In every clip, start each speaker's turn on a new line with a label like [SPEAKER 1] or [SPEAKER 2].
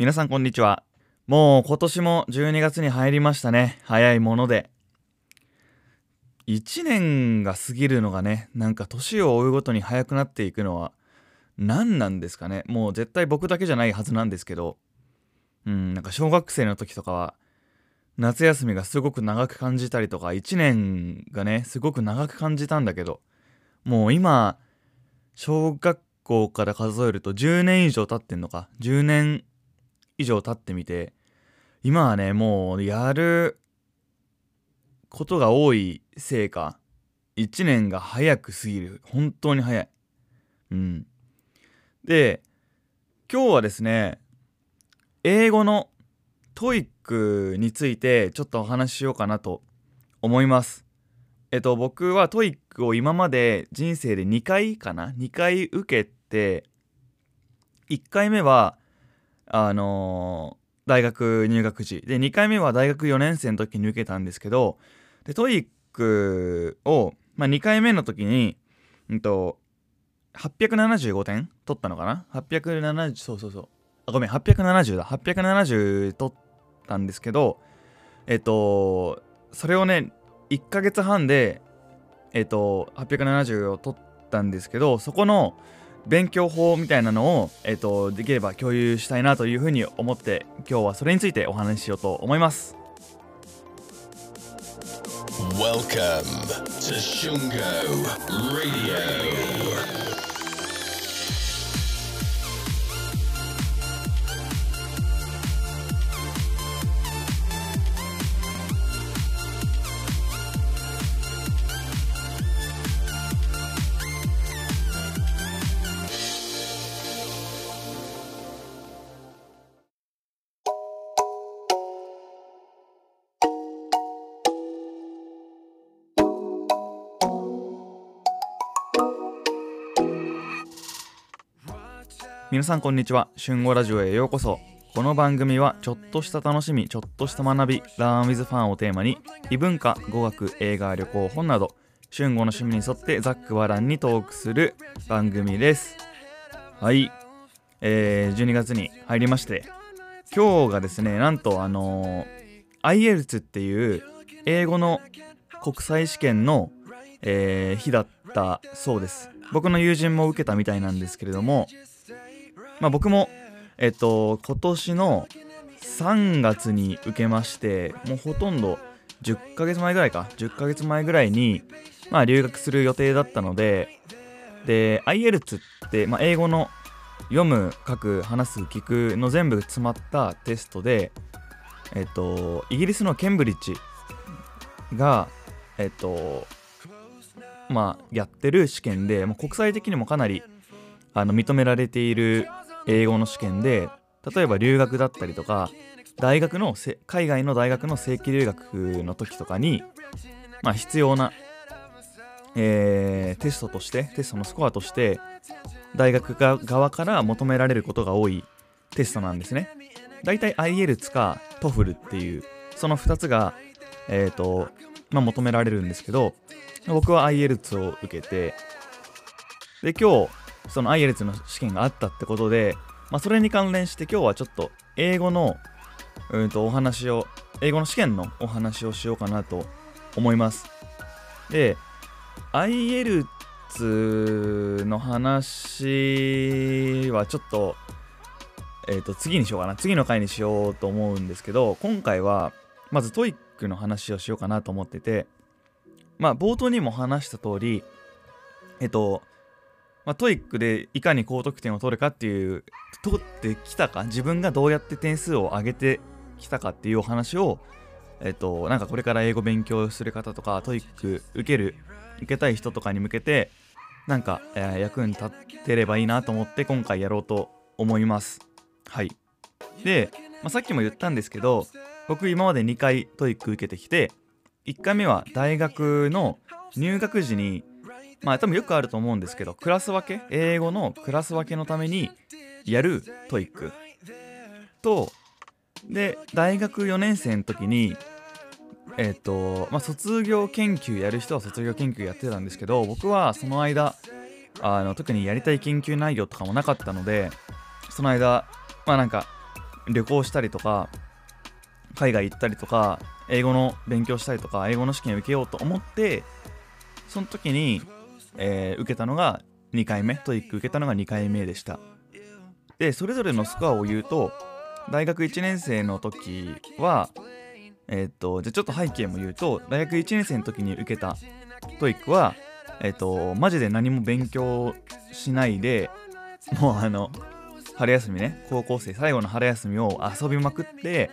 [SPEAKER 1] 皆さんこんにちは。もう今年も12月に入りましたね。早いもので。1年が過ぎるのがね、なんか年を追うごとに早くなっていくのは何なんですかね。もう絶対僕だけじゃないはずなんですけど、うん、なんか小学生の時とかは夏休みがすごく長く感じたりとか、1年がね、すごく長く感じたんだけど、もう今、小学校から数えると10年以上経ってんのか。10年以上経ってみて、今はね、もうやることが多いせいか、1年が早く過ぎる。本当に早い。うん。で、今日はですね、英語の TOEIC についてちょっとお話ししようかなと思います。えっと、僕は TOEIC を今まで人生で2回かな ?2 回受けて、1回目はあのー、大学入学時。で2回目は大学4年生の時に受けたんですけどで TOEIC を、まあ、2回目の時に、うんと、875点取ったのかな ?870 そうそうそう。あごめん870だ。870取ったんですけどえっとそれをね1ヶ月半でえっと870を取ったんですけどそこの勉強法みたいなのを、えーと、できれば共有したいなというふうに思って今日はそれについてお話ししようと思います。Welcome to Shungo Radio. 皆さんこんにちは。春語ラジオへようこそ。この番組はちょっとした楽しみちょっとした学びラーンウィズファンをテーマに異文化語学映画旅行本など春語の趣味に沿ってざっくばらんにトークする番組です。はい。えー、12月に入りまして今日がですねなんとあのー、IELTS っていう英語の国際試験の、えー、日だったそうです。僕の友人も受けたみたいなんですけれどもまあ、僕も、えっと、今年の3月に受けまして、もうほとんど10ヶ月前ぐらいか、10ヶ月前ぐらいに、まあ、留学する予定だったので、で、IELTS って、まあ、英語の読む、書く、話す、聞くの全部詰まったテストで、えっと、イギリスのケンブリッジが、えっと、まあ、やってる試験で、もう国際的にもかなりあの認められている英語の試験で例えば留学だったりとか大学の海外の大学の正規留学の時とかに、まあ、必要な、えー、テストとしてテストのスコアとして大学側から求められることが多いテストなんですね。だいたい IELTS か TOEFL っていうその2つが、えーとまあ、求められるんですけど僕は IELTS を受けてで今日その IELTS の試験があったってことで、まあ、それに関連して今日はちょっと英語のうんとお話を英語の試験のお話をしようかなと思います。で IELTS の話はちょっとえっ、ー、と次にしようかな。次の回にしようと思うんですけど今回はまず TOEIC の話をしようかなと思っててまあ冒頭にも話した通りえっ、とまあ、 TOEIC でいかに高得点を取るかっていう取ってきたか自分がどうやって点数を上げてきたかっていうお話をえっとなんかこれから英語勉強する方とか TOEIC 受ける受けたい人とかに向けてなんか、えー、役に立ってればいいなと思って今回やろうと思います。はい。で、まあ、さっきも言ったんですけど僕今まで2回 TOEIC 受けてきて1回目は大学の入学時にまあ多分よくあると思うんですけどクラス分け？英語のクラス分けのためにやる TOEIC。とで大学4年生の時にえっ、ー、とまあ卒業研究やる人は卒業研究やってたんですけど僕はその間あの特にやりたい研究内容とかもなかったのでその間まあなんか旅行したりとか海外行ったりとか英語の勉強したりとか英語の試験を受けようと思ってその時に、えー受けたのが2回目 TOEIC 受けたのが2回目でした。でそれぞれのスコアを言うと大学1年生の時はえっ、とじゃちょっと背景も言うと大学1年生の時に受けたTOEIC はえっ、とマジで何も勉強しないでもうあの春休みね高校生最後の春休みを遊びまくって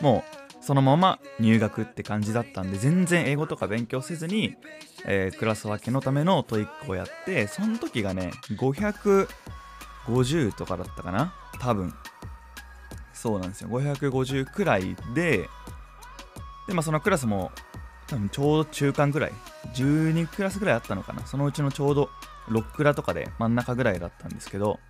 [SPEAKER 1] もうそのまま入学って感じだったんで全然英語とか勉強せずに、えークラス分けのための TOEIC をやってその時がね550とかだったかな？多分。そうなんですよ。550くらいででまあそのクラスも多分ちょうど中間ぐらい。12クラスぐらいあったのかな？そのうちのちょうど6クラとかで真ん中ぐらいだったんですけど。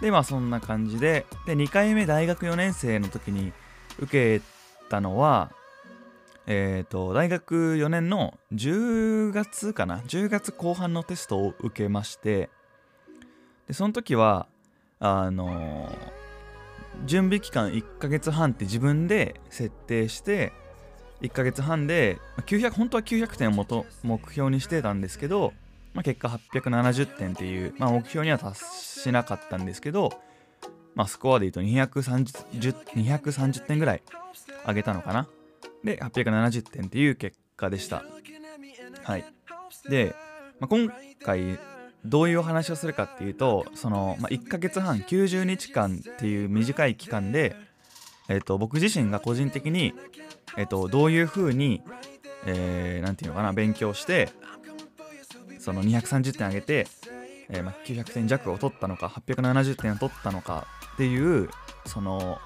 [SPEAKER 1] でまあそんな感じで。で2回目大学4年生の時に受けたのはえっ、と大学4年の10月かな。10月後半のテストを受けましてでその時はあのー準備期間1ヶ月半って自分で設定して1ヶ月半で900本当は900点を元目標にしてたんですけど、まあ、結果870点っていう、まあ、目標には達しなかったんですけど、まあ、スコアで言うと230 230点ぐらい上げたのかな。で870点っていう結果でした。はい。で、まあ、今回どういうお話をするかっていうとその、まあ、1ヶ月半90日間っていう短い期間で、えっと僕自身が個人的に、えっとどういうふうに、えーなんていうのかな勉強してその230点上げて、えーま、900点弱を取ったのか870点を取ったのかっていうその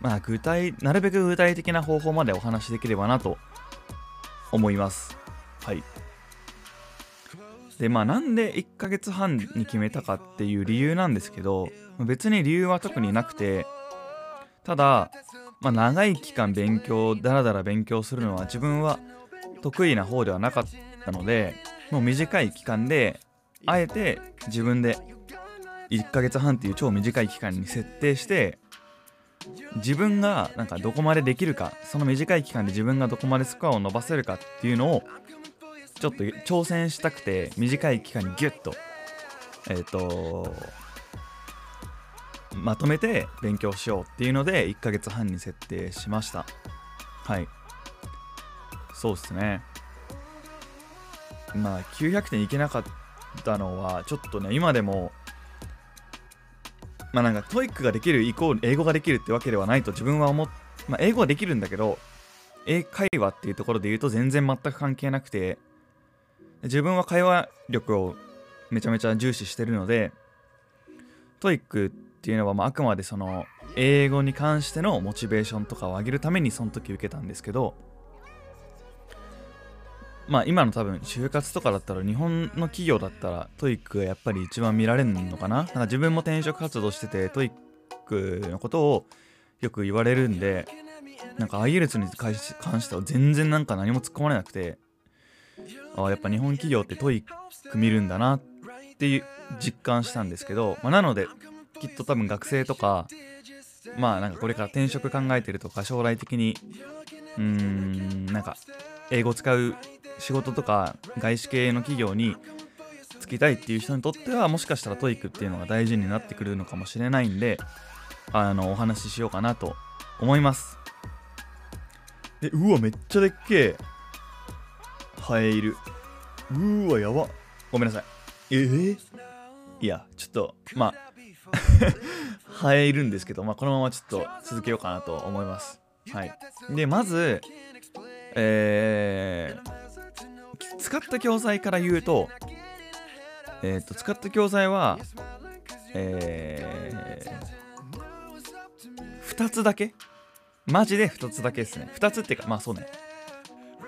[SPEAKER 1] まあ具体なるべく具体的な方法までお話しできればなと思います。はい。でまあなんで1ヶ月半に決めたかっていう理由なんですけど別に理由は特になくてただ、まあ、長い期間勉強だらだら勉強するのは自分は得意な方ではなかったのでもう短い期間であえて自分で1ヶ月半っていう超短い期間に設定して自分がなんかどこまでできるかその短い期間で自分がどこまでスコアを伸ばせるかっていうのをちょっと挑戦したくて短い期間にギュッとえっ、とまとめて勉強しようっていうので1ヶ月半に設定しました。はい。そうっすね。まあ900点いけなかったのはちょっとね今でもまあなんか TOEIC ができるイコール英語ができるってわけではないと自分は思っまあ英語はできるんだけど英会話っていうところで言うと全然全く関係なくて自分は会話力をめちゃめちゃ重視してるので TOEIC っていうのはまああくまでその英語に関してのモチベーションとかを上げるためにその時受けたんですけどまあ今の多分就活とかだったら日本の企業だったら TOEIC がやっぱり一番見られるのかな？なんか自分も転職活動してて TOEIC のことをよく言われるんでなんか IELTS に関しては全然なんか何も突っ込まれなくてああやっぱ日本企業って TOEIC 見るんだなっていう実感したんですけど、まあ、なのできっと多分学生とかまあなんかこれから転職考えてるとか将来的にうーんなんか英語使う仕事とか外資系の企業に就きたいっていう人にとってはもしかしたら TOEIC っていうのが大事になってくるのかもしれないんであのお話ししようかなと思います。でうわめっちゃでっけえ。ハエいる。うーわやば。ごめんなさい。えー、いやちょっとまあ ハエいるんですけど、まあ、このままちょっと続けようかなと思います。はい。でまずえー使った教材から言うと、えー、と使った教材は、えー、2つだけ？マジで2つだけですね。2つっていうかまあそうね。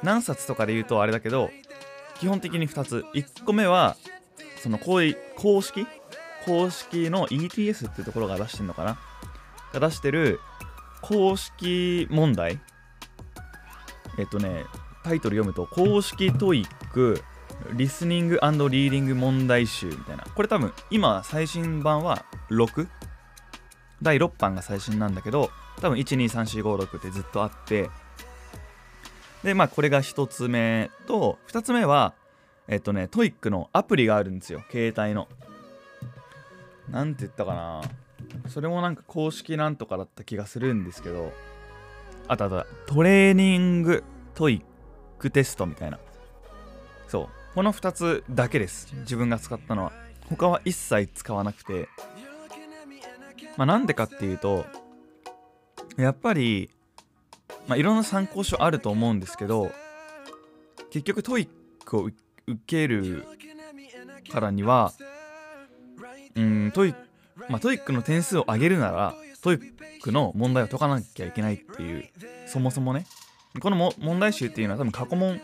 [SPEAKER 1] 何冊とかで言うとあれだけど基本的に2つ。1個目はそのこういう公式？公式の ETS っていうところが出してるのかな？が出してる公式問題えっとねタイトル読むと公式 TOEIC リスニングリーディング問題集みたいな。これ多分今最新版は6第6版が最新なんだけど多分123456ってずっとあって。でまあこれが1つ目と2つ目はえっとね TOEIC のアプリがあるんですよ。携帯の。なんて言ったかな。それもなんか公式なんとかだった気がするんですけど。あとあとトレーニング TOEIC テストみたいな。そう。この2つだけです。自分が使ったのは。他は一切使わなくて。まあなんでかっていうとやっぱりまあいろんな参考書あると思うんですけど結局 TOEIC を受けるからにはうんトイまあ、 TOEIC の点数を上げるなら TOEIC の問題を解かなきゃいけないっていうそもそもね。この問題集っていうのは多分過去問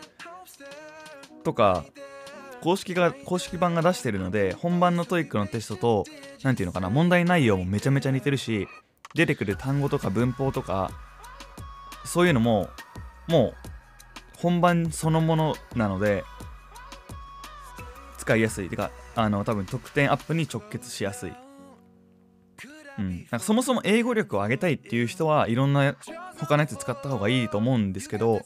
[SPEAKER 1] とか公式が公式版が出してるので本番の TOEIC のテストと何ていうのかな問題内容もめちゃめちゃ似てるし出てくる単語とか文法とかそういうのももう本番そのものなので使いやすい。てかあの多分得点アップに直結しやすい。うん、なんかそもそも英語力を上げたいっていう人はいろんな他のやつ使った方がいいと思うんですけど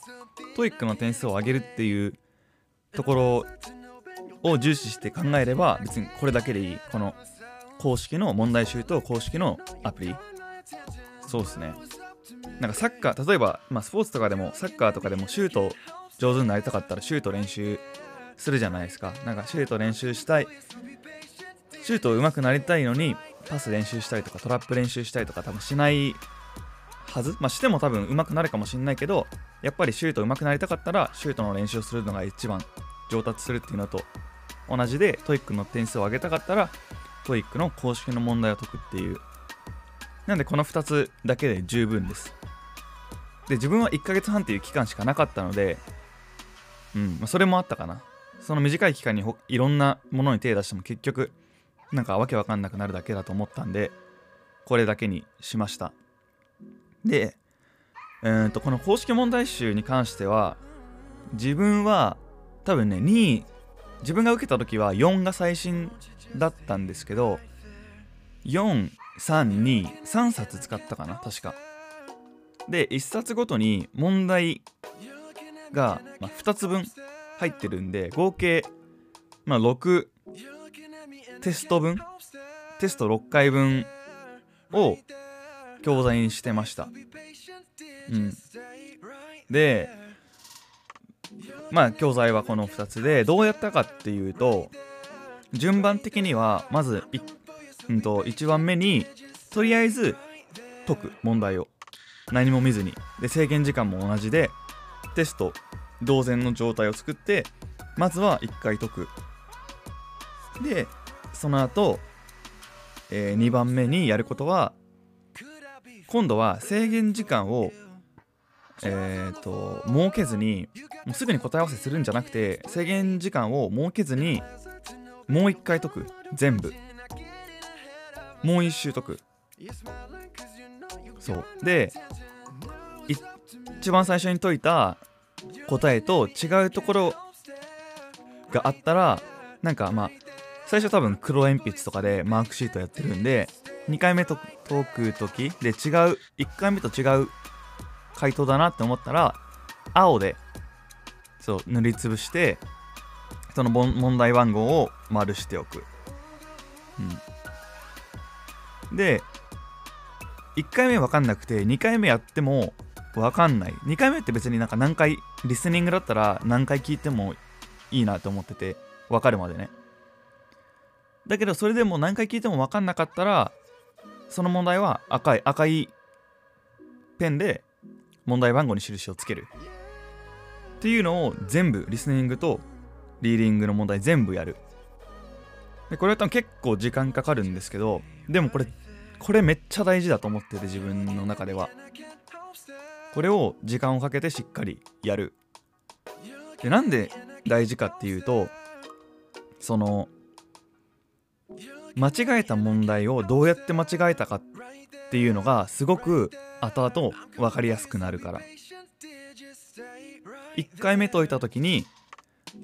[SPEAKER 1] TOEIC の点数を上げるっていうところを重視して考えれば別にこれだけでいいこの公式の問題集と公式のアプリ。そうですね。なんかサッカー例えば、まあ、スポーツとかでもサッカーとかでもシュート上手になりたかったらシュート練習するじゃないですか。なんかシュート練習したい。シュート上手くなりたいのにパス練習したりとかトラップ練習したりとか多分しないはず。まあしても多分上手くなるかもしんないけどやっぱりシュート上手くなりたかったらシュートの練習をするのが一番上達するっていうのと同じで TOEIC の点数を上げたかったら TOEIC の公式の問題を解くっていう。なんでこの2つだけで十分です。で自分は1ヶ月半っていう期間しかなかったのでうんそれもあったかな。その短い期間にいろんなものに手を出しても結局なんかわけわかんなくなるだけだと思ったんでこれだけにしました。で、えー、とこの公式問題集に関しては自分は多分ね2位自分が受けた時は4が最新だったんですけど4323冊使ったかな確か。で1冊ごとに問題が、ま、2つ分入ってるんで合計、まあ、6テスト分？テスト6回分を教材にしてました。うん。でまあ教材はこの2つでどうやったかっていうと順番的にはまず 1,、うんと、1番目にとりあえず解く問題を。何も見ずに。で制限時間も同じでテスト同然の状態を作ってまずは1回解く。でその後、えー、2番目にやることは今度は制限時間をえっ、ー、と設けずにもうすぐに答え合わせするんじゃなくて制限時間を設けずにもう一回解く。全部。もう一周解く。そう。で一番最初に解いた答えと違うところがあったらなんかまあ最初多分黒鉛筆とかでマークシートやってるんで2回目と解く時で違う1回目と違う回答だなって思ったら青でそう塗りつぶしてその問題番号を丸しておく、うん、で1回目分かんなくて2回目やっても分かんない。2回目って別になんか何回リスニングだったら何回聞いてもいいなと思ってて分かるまでね。だけどそれでも何回聞いても分かんなかったらその問題は赤い赤いペンで問題番号に印をつける。っていうのを全部リスニングとリーディングの問題全部やる。でこれは多分結構時間かかるんですけどでもこれこれめっちゃ大事だと思ってて自分の中では。これを時間をかけてしっかりやる。でなんで大事かっていうとその間違えた問題をどうやって間違えたかっていうのがすごく後々分かりやすくなるから。1回目解いた時に、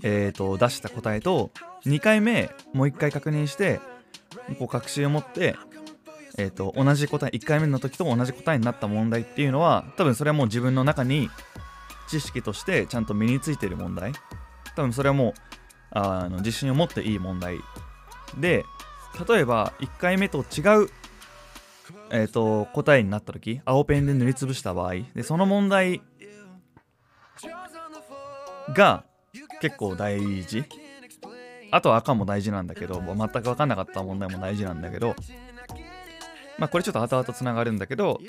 [SPEAKER 1] えーと、出した答えと2回目もう1回確認してこう確信を持って、えーと、同じ答え1回目の時と同じ答えになった問題っていうのは多分それはもう自分の中に知識としてちゃんと身についてる問題。多分それはもうあの自信を持っていい問題。で例えば1回目と違う、えーと、答えになった時青ペンで塗りつぶした場合でその問題が結構大事。あと赤も大事なんだけど全く分かんなかった問題も大事なんだけどまあこれちょっと後々つながるんだけど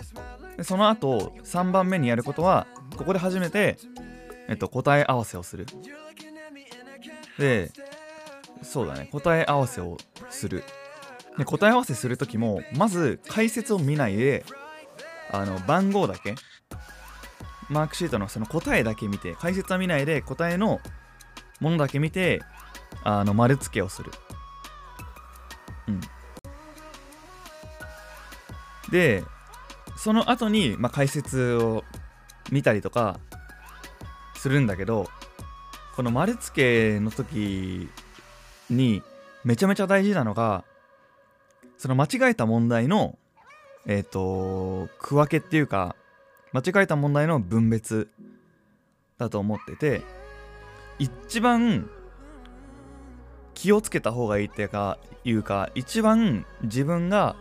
[SPEAKER 1] その後3番目にやることはここで初めて、えっと、答え合わせをする。でそうだね。答え合わせをする。で答え合わせする時もまず解説を見ないであの番号だけマークシートのその答えだけ見て解説は見ないで答えのものだけ見てあの丸付けをする。うん。でその後にまあ、解説を見たりとかするんだけどこの丸付けの時にめちゃめちゃ大事なのがその間違えた問題のえっ、ー、と区分けっていうか間違えた問題の分別だと思ってて一番気をつけた方がいいっていうかいうか一番自分が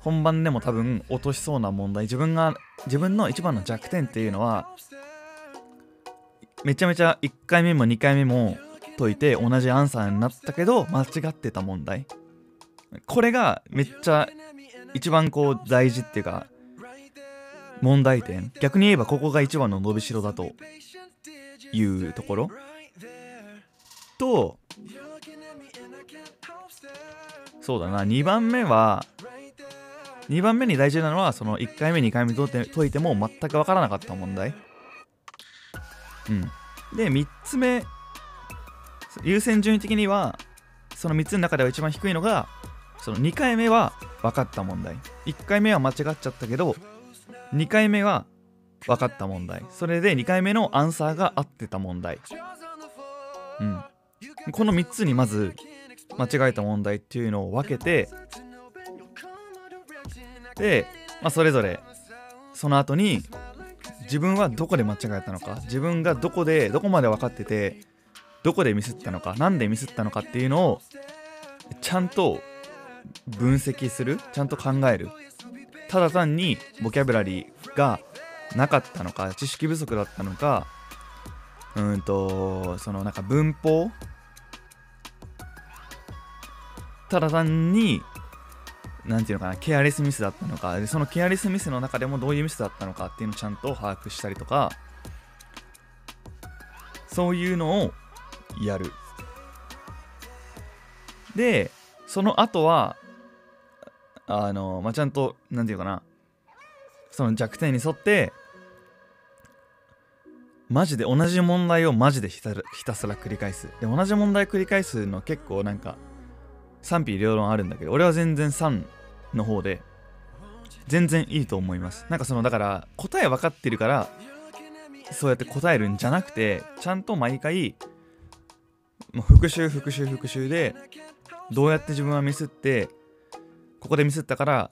[SPEAKER 1] 本番でも多分落としそうな問題自分が自分の一番の弱点っていうのはめちゃめちゃ1回目も2回目も解いて同じアンサーになったけど間違ってた問題。これがめっちゃ一番こう大事っていうか問題点。逆に言えばここが一番の伸びしろだというところ。とそうだな。2番目は2番目に大事なのはその1回目2回目解いて解いても全く分からなかった問題。うん。で3つ目優先順位的にはその3つの中では一番低いのがその2回目は分かった問題。1回目は間違っちゃったけど2回目は分かった問題。それで2回目のアンサーが合ってた問題。うん。この3つにまず間違えた問題っていうのを分けてで、まあ、それぞれその後に自分はどこで間違えたのか自分がどこでどこまで分かっててどこでミスったのか何でミスったのかっていうのをちゃんと分析するちゃんと考える。ただ単にボキャブラリーがなかったのか知識不足だったのかうんとそのなんか文法ただ単に何て言うのかなケアレスミスだったのかそのケアレスミスの中でもどういうミスだったのかっていうのをちゃんと把握したりとかそういうのをやるでその後はあの、まあ、ちゃんと、なんていうかな、その弱点に沿って、マジで同じ問題をマジでひたすら繰り返す。で、同じ問題繰り返すの結構なんか、賛否両論あるんだけど、俺は全然3の方で、全然いいと思います。なんかその、だから答え分かってるから、そうやって答えるんじゃなくて、ちゃんと毎回、もう復習復習復習で、どうやって自分はミスって、ここでミスったから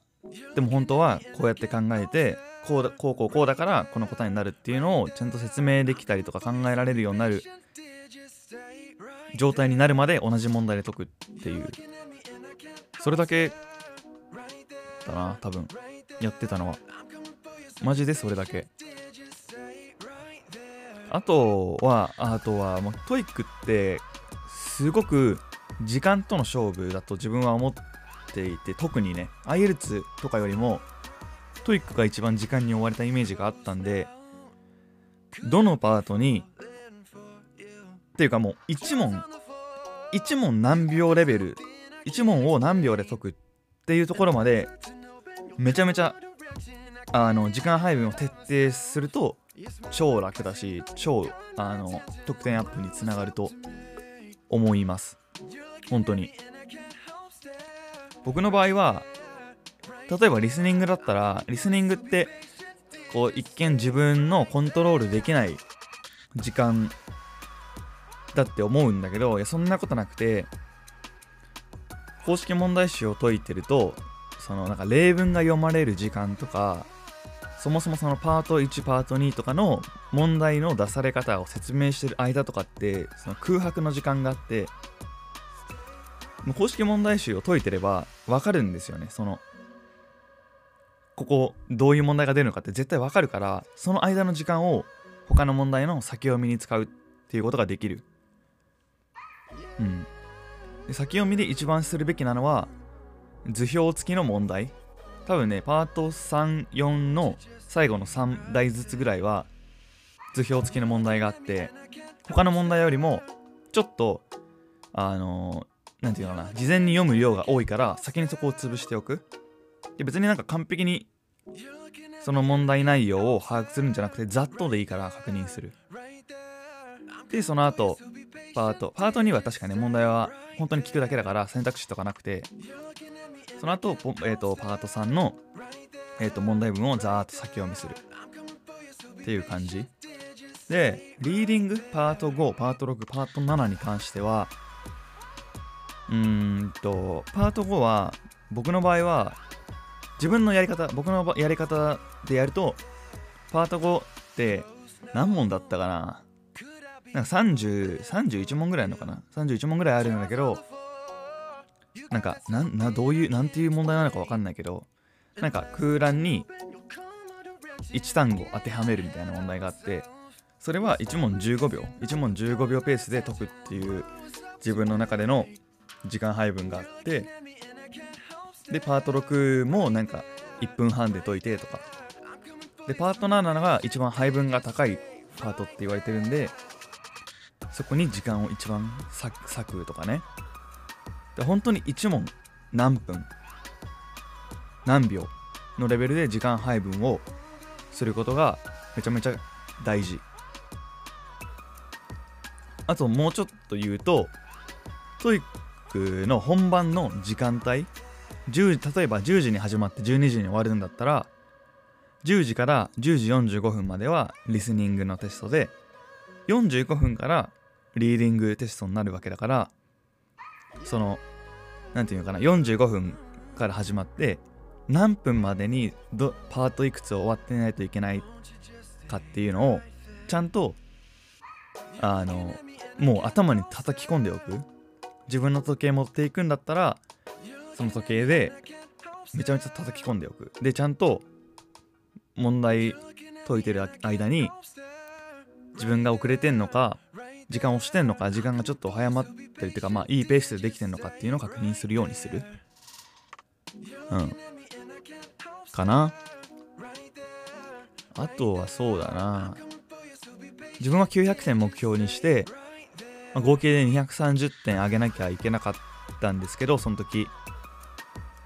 [SPEAKER 1] でも本当はこうやって考えてこうだこうこうこうだからこの答えになるっていうのをちゃんと説明できたりとか考えられるようになる状態になるまで同じ問題で解くっていう。それだけだな多分。やってたのは。マジでそれだけ。あとはあとはもう TOEIC ってすごく時間との勝負だと自分は思っていて特にね IELTS とかよりも TOEIC が一番時間に追われたイメージがあったんでどのパートにっていうかもう1問1問何秒レベル1問を何秒で解くっていうところまでめちゃめちゃあの時間配分を徹底すると超楽だし超あの得点アップにつながると思います。本当に。僕の場合は例えばリスニングだったらリスニングってこう一見自分のコントロールできない時間だって思うんだけどいやそんなことなくて公式問題集を解いてるとそのなんか例文が読まれる時間とかそもそもそのパート1パート2とかの問題の出され方を説明してる間とかってその空白の時間があって公式問題集を解いてれば分かるんですよね。そのここどういう問題が出るのかって絶対分かるからその間の時間を他の問題の先読みに使うっていうことができる。うん。で先読みで一番するべきなのは図表付きの問題。多分ねパート34の最後の3台ずつぐらいは図表付きの問題があって他の問題よりもちょっとあの何、て言うのかな事前に読む量が多いから先にそこを潰しておく。で別になんか完璧にその問題内容を把握するんじゃなくてざっとでいいから確認する。でその後パート。パート2は確かね問題は本当に聞くだけだから選択肢とかなくてその後、えーと、パート3の、えーと、問題文をざーっと先読みする。っていう感じ。でリーディングパート5パート6パート7に関してはうーんとパート5は僕の場合は自分のやり方僕のやり方でやるとパート5って何問だったかな。なんか30 31問ぐらいあるのかな。31問ぐらいあるんだけどなんかなんなどういうなんていう問題なのか分かんないけどなんか空欄に1単語当てはめるみたいな問題があってそれは1問15秒。1問15秒ペースで解くっていう自分の中での時間配分があってでパート6もなんか1分半で解いてとか。でパート7が一番配分が高いパートって言われてるんでそこに時間を一番割くとかね。で本当に1問何分何秒のレベルで時間配分をすることがめちゃめちゃ大事。あともうちょっと言うとトイックの本番の時間帯10例えば10時に始まって12時に終わるんだったら10時から10時45分まではリスニングのテストで45分からリーディングテストになるわけだからその何て言うのかな45分から始まって何分までにどパートいくつを終わってないといけないかっていうのをちゃんとあのもう頭に叩き込んでおく。自分の時計持っていくんだったらその時計でめちゃめちゃ叩き込んでおく。でちゃんと問題解いてる間に自分が遅れてんのか時間をしてんのか時間がちょっと早まってるっていうかまあいいペースでできてんのかっていうのを確認するようにする。うん。かな。あとはそうだな。自分は900点目標にして、まあ、合計で230点上げなきゃいけなかったんですけどその時。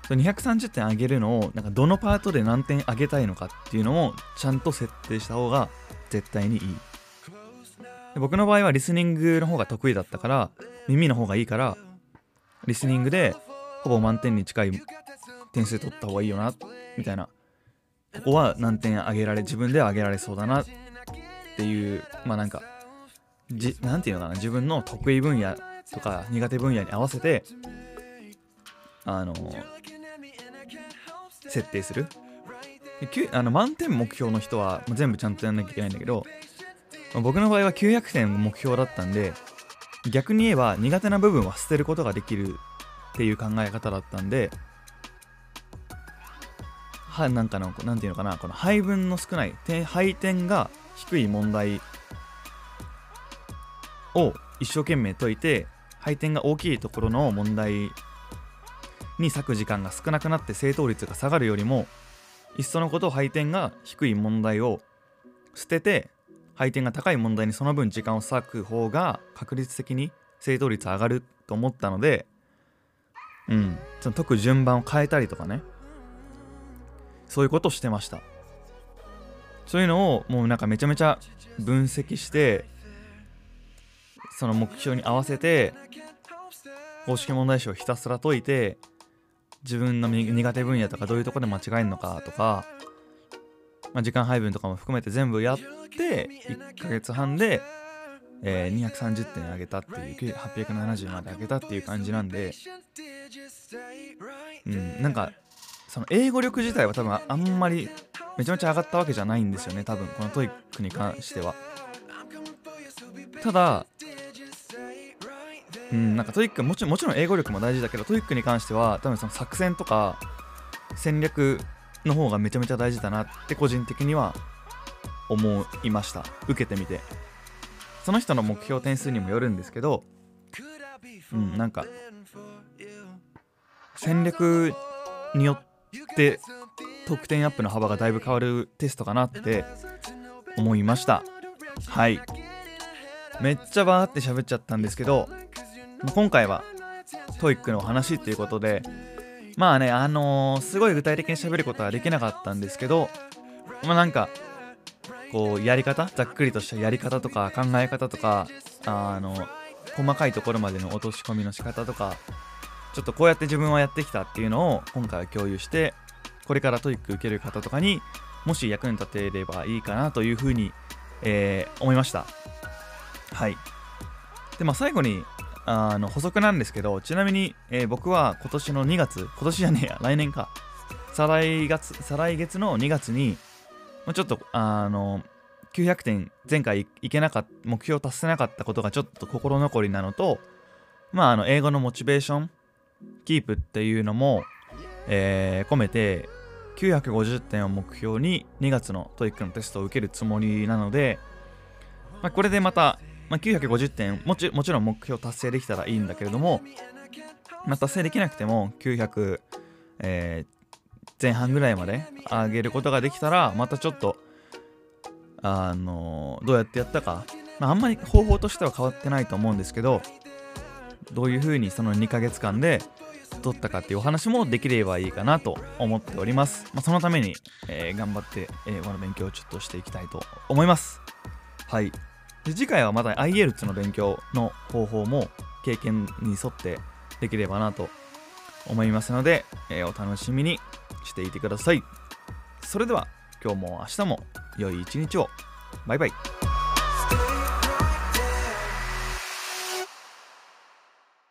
[SPEAKER 1] その230点上げるのをなんかどのパートで何点上げたいのかっていうのをちゃんと設定した方が絶対にいい。で僕の場合はリスニングの方が得意だったから耳の方がいいからリスニングでほぼ満点に近い点数取った方がいいよなみたいな。ここは何点上げられ自分では上げられそうだなっていうまあなんかじなんていうのかな自分の得意分野とか苦手分野に合わせてあの設定する。あの満点目標の人は全部ちゃんとやんなきゃいけないんだけど僕の場合は900点目標だったんで逆に言えば苦手な部分は捨てることができるっていう考え方だったんではなんかのなんていうのかなこの配分の少ない配点が低い問題を一生懸命解いて配点が大きいところの問題に割く時間が少なくなって正答率が下がるよりもいっそのこと配点が低い問題を捨てて配点が高い問題にその分時間を割く方が確率的に正答率上がると思ったのでうんその解く順番を変えたりとかね。そういうことをしてました。そういうのをもうなんかめちゃめちゃ分析してその目標に合わせて公式問題集をひたすら解いて自分の苦手分野とかどういうとこで間違えるのかとか、まあ、時間配分とかも含めて全部やって1ヶ月半で、えー、230点上げたっていう870まで上げたっていう感じなんでうんなんかその英語力自体は多分あんまりめちゃめちゃ上がったわけじゃないんですよね多分この TOEIC に関しては。ただうんなんか TOEIC もちもちろん英語力も大事だけど TOEIC に関しては多分その作戦とか戦略の方がめちゃめちゃ大事だなって個人的には思いました。受けてみて。その人の目標点数にもよるんですけどうんなんか戦略によって得点アップの幅がだいぶ変わるテストかなって思いました。はい。めっちゃバーって喋っちゃったんですけど今回はTOEIC の話っていうことでまあねあのー、すごい具体的に喋ることはできなかったんですけどまあなんかこうやり方ざっくりとしたやり方とか考え方とかあの細かいところまでの落とし込みの仕方とかちょっとこうやって自分はやってきたっていうのを今回は共有してこれから TOEIC 受ける方とかにもし役に立てればいいかなというふうに、えー、思いました。はい。でまあ最後にあの補足なんですけどちなみに、えー、僕は今年の2月今年じゃねえや 来年か。再来月再来月の2月にちょっとあの900点前回いけなかった目標を達せなかったことがちょっと心残りなのとまああの英語のモチベーションキープっていうのも、えー、込めて950点を目標に2月の TOEIC のテストを受けるつもりなので、まあ、これでまた、まあ、950点もちもちろん目標達成できたらいいんだけれども、まあ、達成できなくても900、えー、前半ぐらいまで上げることができたらまたちょっとあのどうやってやったか、まあ、あんまり方法としては変わってないと思うんですけどどういうふうにその2ヶ月間で取ったかっていうお話もできればいいかなと思っております。まあ、そのために、えー、頑張って英語の勉強をちょっとしていきたいと思います。はい。で次回はまた IELTS の勉強の方法も経験に沿ってできればなと思いますので、えー、お楽しみにしていてください。それでは今日も明日も良い一日を。バイバイ。